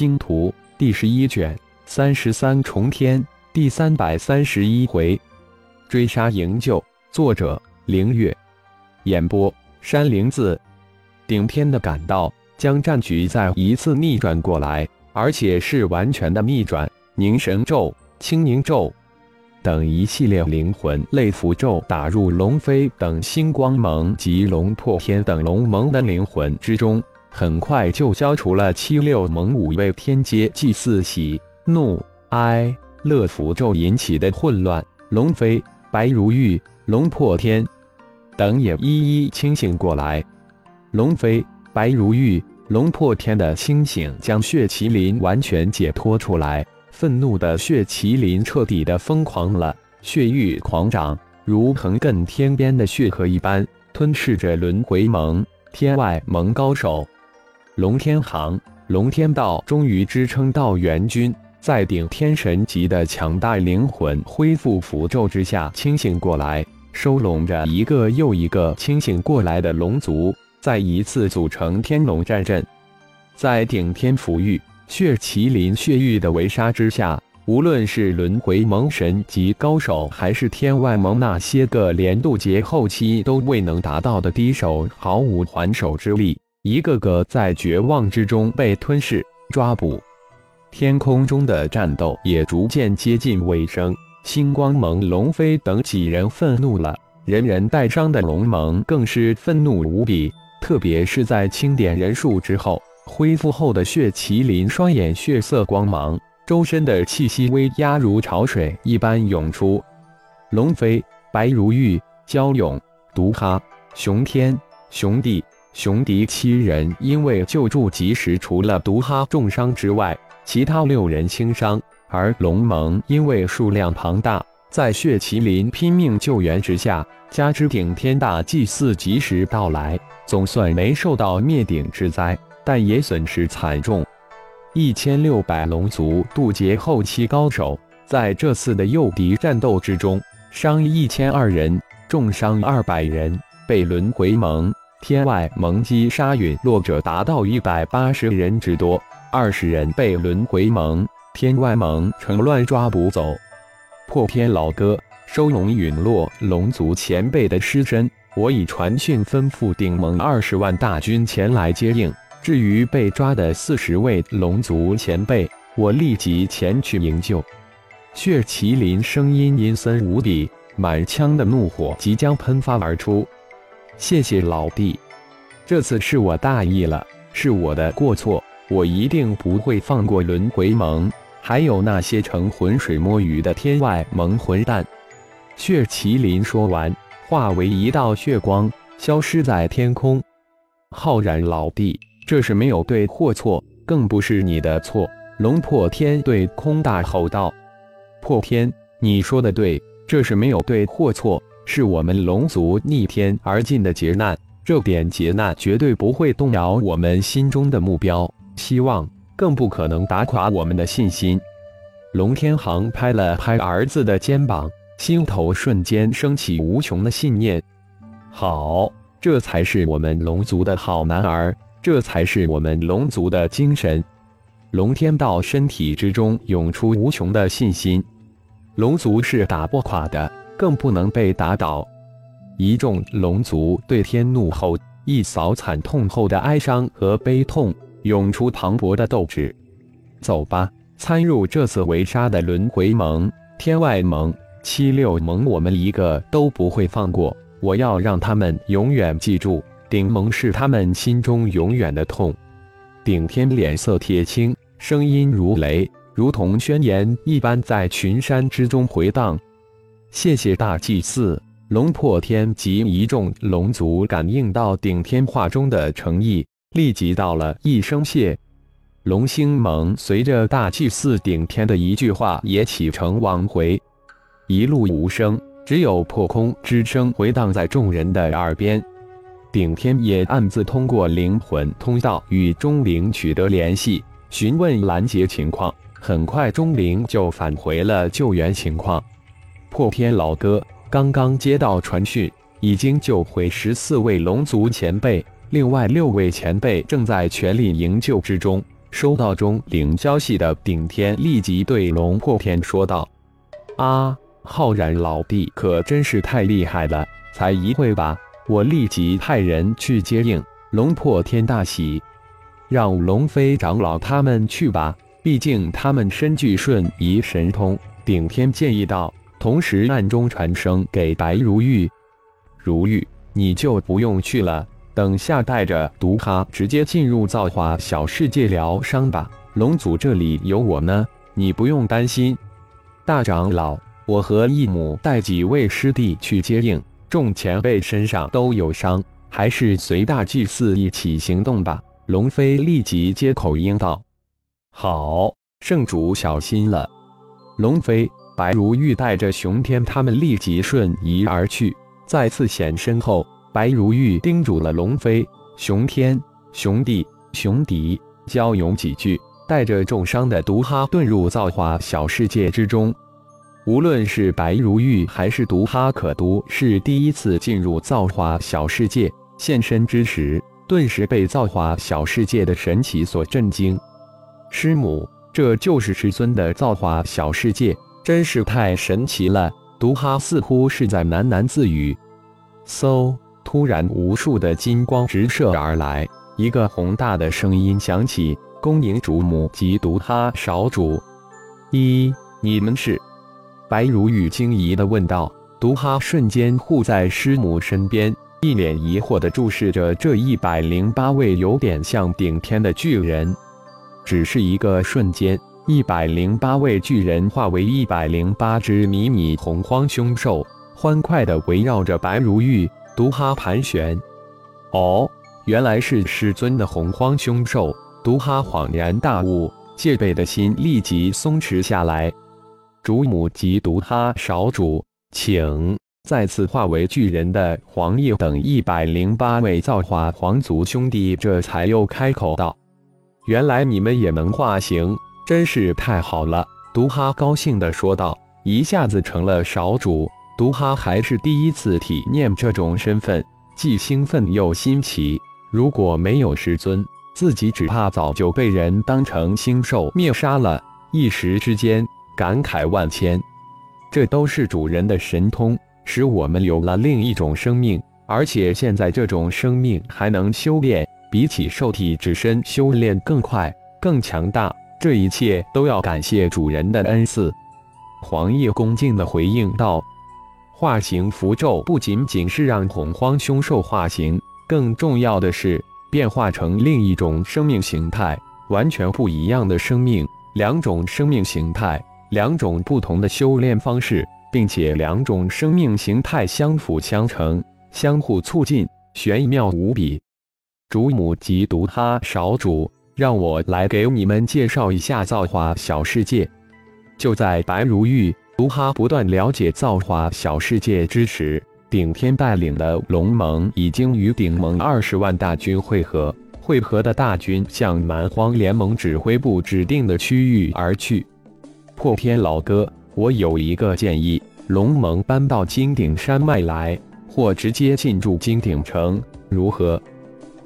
星图》第十一卷三十三重天第三百三十一回，追杀营救。作者：凌月。演播：山灵子。顶天的赶到，将战局再一次逆转过来，而且是完全的逆转。凝神咒、清凝咒等一系列灵魂类符咒打入龙飞等星光盟及龙破天等龙盟的灵魂之中。很快就消除了七六蒙五位天阶祭祀喜怒哀乐符咒引起的混乱，龙飞、白如玉、龙破天等也一一清醒过来。龙飞、白如玉、龙破天的清醒，将血麒麟完全解脱出来。愤怒的血麒麟彻底的疯狂了，血欲狂涨，如横亘天边的血河一般，吞噬着轮回盟、天外盟高手。龙天行、龙天道终于支撑到元军，在顶天神级的强大灵魂恢复符咒之下清醒过来，收拢着一个又一个清醒过来的龙族，再一次组成天龙战阵。在顶天抚育血麒麟血域的围杀之下，无论是轮回盟神级高手，还是天外盟那些个连渡劫后期都未能达到的低手，毫无还手之力。一个个在绝望之中被吞噬、抓捕，天空中的战斗也逐渐接近尾声。星光盟龙飞等几人愤怒了，人人带伤的龙盟更是愤怒无比。特别是在清点人数之后，恢复后的血麒麟双眼血色光芒，周身的气息威压如潮水一般涌出。龙飞、白如玉、焦勇、毒哈、熊天、熊帝。雄敌七人因为救助及时，除了毒哈重伤之外，其他六人轻伤。而龙盟因为数量庞大，在血麒麟拼命救援之下，加之顶天大祭祀及时到来，总算没受到灭顶之灾，但也损失惨重。一千六百龙族渡劫后期高手，在这次的诱敌战斗之中，伤一千二人，重伤二百人，被轮回盟。天外盟击杀陨落者达到一百八十人之多，二十人被轮回盟、天外盟趁乱抓捕走。破天老哥，收拢陨落龙族前辈的尸身，我已传讯吩咐顶盟二十万大军前来接应。至于被抓的四十位龙族前辈，我立即前去营救。血麒麟声音阴森无比，满腔的怒火即将喷发而出。谢谢老弟，这次是我大意了，是我的过错，我一定不会放过轮回盟，还有那些成浑水摸鱼的天外盟混蛋。血麒麟说完，化为一道血光，消失在天空。浩然老弟，这是没有对或错，更不是你的错。龙破天对空大吼道：“破天，你说的对，这是没有对或错。”是我们龙族逆天而进的劫难，这点劫难绝对不会动摇我们心中的目标、希望，更不可能打垮我们的信心。龙天行拍了拍儿子的肩膀，心头瞬间升起无穷的信念。好，这才是我们龙族的好男儿，这才是我们龙族的精神。龙天道身体之中涌出无穷的信心，龙族是打不垮的。更不能被打倒。一众龙族对天怒吼，一扫惨痛后的哀伤和悲痛，涌出磅礴的斗志。走吧，参入这次围杀的轮回盟、天外盟、七六盟，我们一个都不会放过。我要让他们永远记住，顶盟是他们心中永远的痛。顶天脸色铁青，声音如雷，如同宣言一般，在群山之中回荡。谢谢大祭司龙破天及一众龙族感应到顶天话中的诚意，立即道了一声谢。龙星盟随着大祭司顶天的一句话也启程往回，一路无声，只有破空之声回荡在众人的耳边。顶天也暗自通过灵魂通道与钟灵取得联系，询问拦截情况。很快，钟灵就返回了救援情况。破天老哥刚刚接到传讯，已经救回十四位龙族前辈，另外六位前辈正在全力营救之中。收到中领消息的顶天立即对龙破天说道：“啊，浩然老弟可真是太厉害了，才一会吧？我立即派人去接应。”龙破天大喜，让龙飞长老他们去吧，毕竟他们身具瞬移神通。顶天建议道，同时暗中传声给白如玉：“如玉，你就不用去了。”等下带着毒哈直接进入造化小世界疗伤吧，龙族这里有我呢，你不用担心。大长老，我和义母带几位师弟去接应，众前辈身上都有伤，还是随大祭司一起行动吧。龙飞立即接口应道：“好，圣主小心了。”龙飞、白如玉带着熊天他们立即瞬移而去，再次显身后。白如玉叮嘱了龙飞、熊天、熊帝、熊迪，交勇几句，带着重伤的毒哈遁入造化小世界之中。无论是白如玉还是毒哈可都，是第一次进入造化小世界，现身之时，顿时被造化小世界的神奇所震惊。师母，这就是师尊的造化小世界，真是太神奇了！毒哈似乎是在喃喃自语。嗖。突然，无数的金光直射而来，一个宏大的声音响起：“恭迎主母及毒哈少主。”一，你们是？白如玉惊疑的问道。毒哈瞬间护在师母身边，一脸疑惑的注视着这一百零八位有点像顶天的巨人。只是一个瞬间，一百零八位巨人化为一百零八只迷你洪荒凶兽，欢快的围绕着白如玉。毒哈盘旋，哦，原来是师尊的洪荒凶兽。毒哈恍然大悟，戒备的心立即松弛下来。主母及毒哈少主，请再次化为巨人的黄奕等一百零八位造化皇族兄弟，这才又开口道：“原来你们也能化形，真是太好了。”毒哈高兴地说道：“一下子成了少主。”毒哈还是第一次体验这种身份，既兴奋又新奇。如果没有师尊，自己只怕早就被人当成星兽灭杀了。一时之间，感慨万千。这都是主人的神通，使我们有了另一种生命，而且现在这种生命还能修炼，比起兽体之身修炼更快、更强大。这一切都要感谢主人的恩赐。黄叶恭敬地回应道。化形符咒不仅仅是让洪荒凶兽化形，更重要的是变化成另一种生命形态，完全不一样的生命。两种生命形态，两种不同的修炼方式，并且两种生命形态相辅相成，相互促进，玄妙无比。主母及毒他少主，让我来给你们介绍一下造化小世界。就在白如玉。卢哈不断了解造化小世界之时，顶天带领的龙盟已经与顶盟二十万大军会合。会合的大军向蛮荒联盟指挥部指定的区域而去。破天老哥，我有一个建议：龙盟搬到金顶山脉来，或直接进驻金顶城，如何？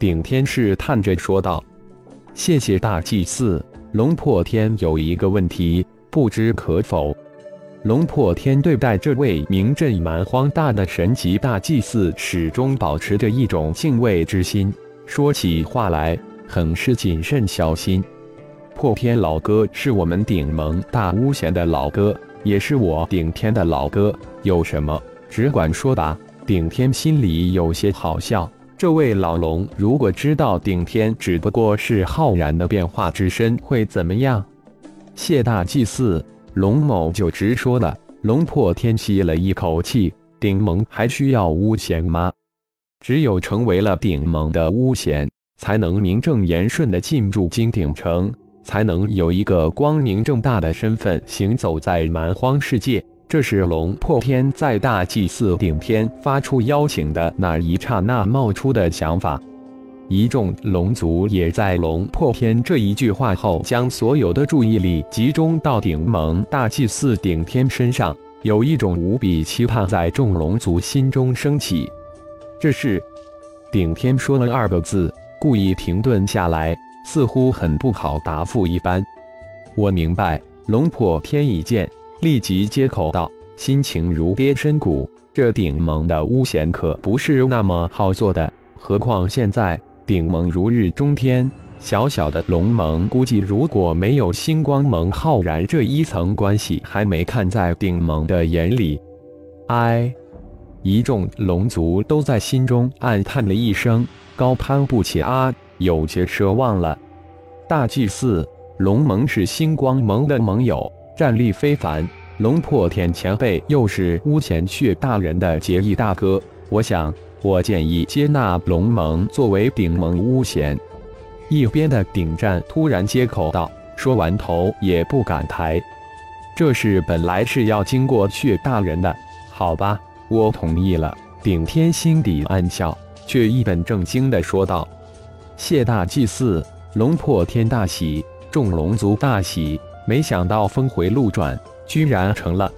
顶天试探着说道：“谢谢大祭司。龙破天有一个问题，不知可否？”龙破天对待这位名震蛮荒大的神级大祭司，始终保持着一种敬畏之心。说起话来，很是谨慎小心。破天老哥是我们顶盟大巫贤的老哥，也是我顶天的老哥。有什么，只管说吧。顶天心里有些好笑。这位老龙如果知道顶天只不过是浩然的变化之身，会怎么样？谢大祭祀。龙某就直说了。龙破天吸了一口气，顶盟还需要巫贤吗？只有成为了顶盟的巫贤，才能名正言顺的进驻金鼎城，才能有一个光明正大的身份行走在蛮荒世界。这是龙破天在大祭司顶天发出邀请的那一刹那冒出的想法。一众龙族也在龙破天这一句话后，将所有的注意力集中到顶盟大祭司顶天身上，有一种无比期盼在众龙族心中升起。这是顶天说了二个字，故意停顿下来，似乎很不好答复一般。我明白，龙破天一见，立即接口道，心情如跌深谷。这顶盟的巫贤可不是那么好做的，何况现在顶盟如日中天，小小的龙盟估计如果没有星光盟浩然这一层关系，还没看在顶盟的眼里。唉，一众龙族都在心中暗叹了一声，高攀不起啊，有些奢望了。大祭司，龙盟是星光盟的盟友，战力非凡。龙破天前辈又是巫贤血大人的结义大哥，我想，我建议接纳龙盟作为顶盟巫贤。一边的顶战突然接口道，说完头也不敢抬。这事本来是要经过血大人的，好吧，我同意了。顶天心底暗笑，却一本正经地说道：“谢大祭祀，龙破天大喜，众龙族大喜，没想到峰回路转。”居然成了！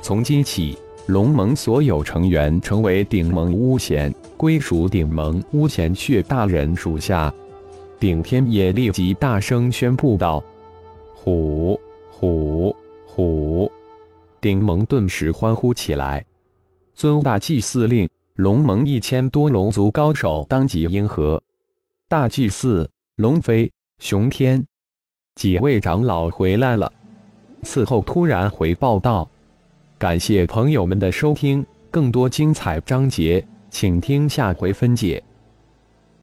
从今起，龙盟所有成员成为顶盟巫贤，归属顶盟巫贤血大人属下。顶天也立即大声宣布道：“虎虎虎！”顶盟顿时欢呼起来。尊大祭司令，龙盟一千多龙族高手当即应和。大祭司龙飞、熊天几位长老回来了。此后突然回报道：“感谢朋友们的收听，更多精彩章节，请听下回分解。”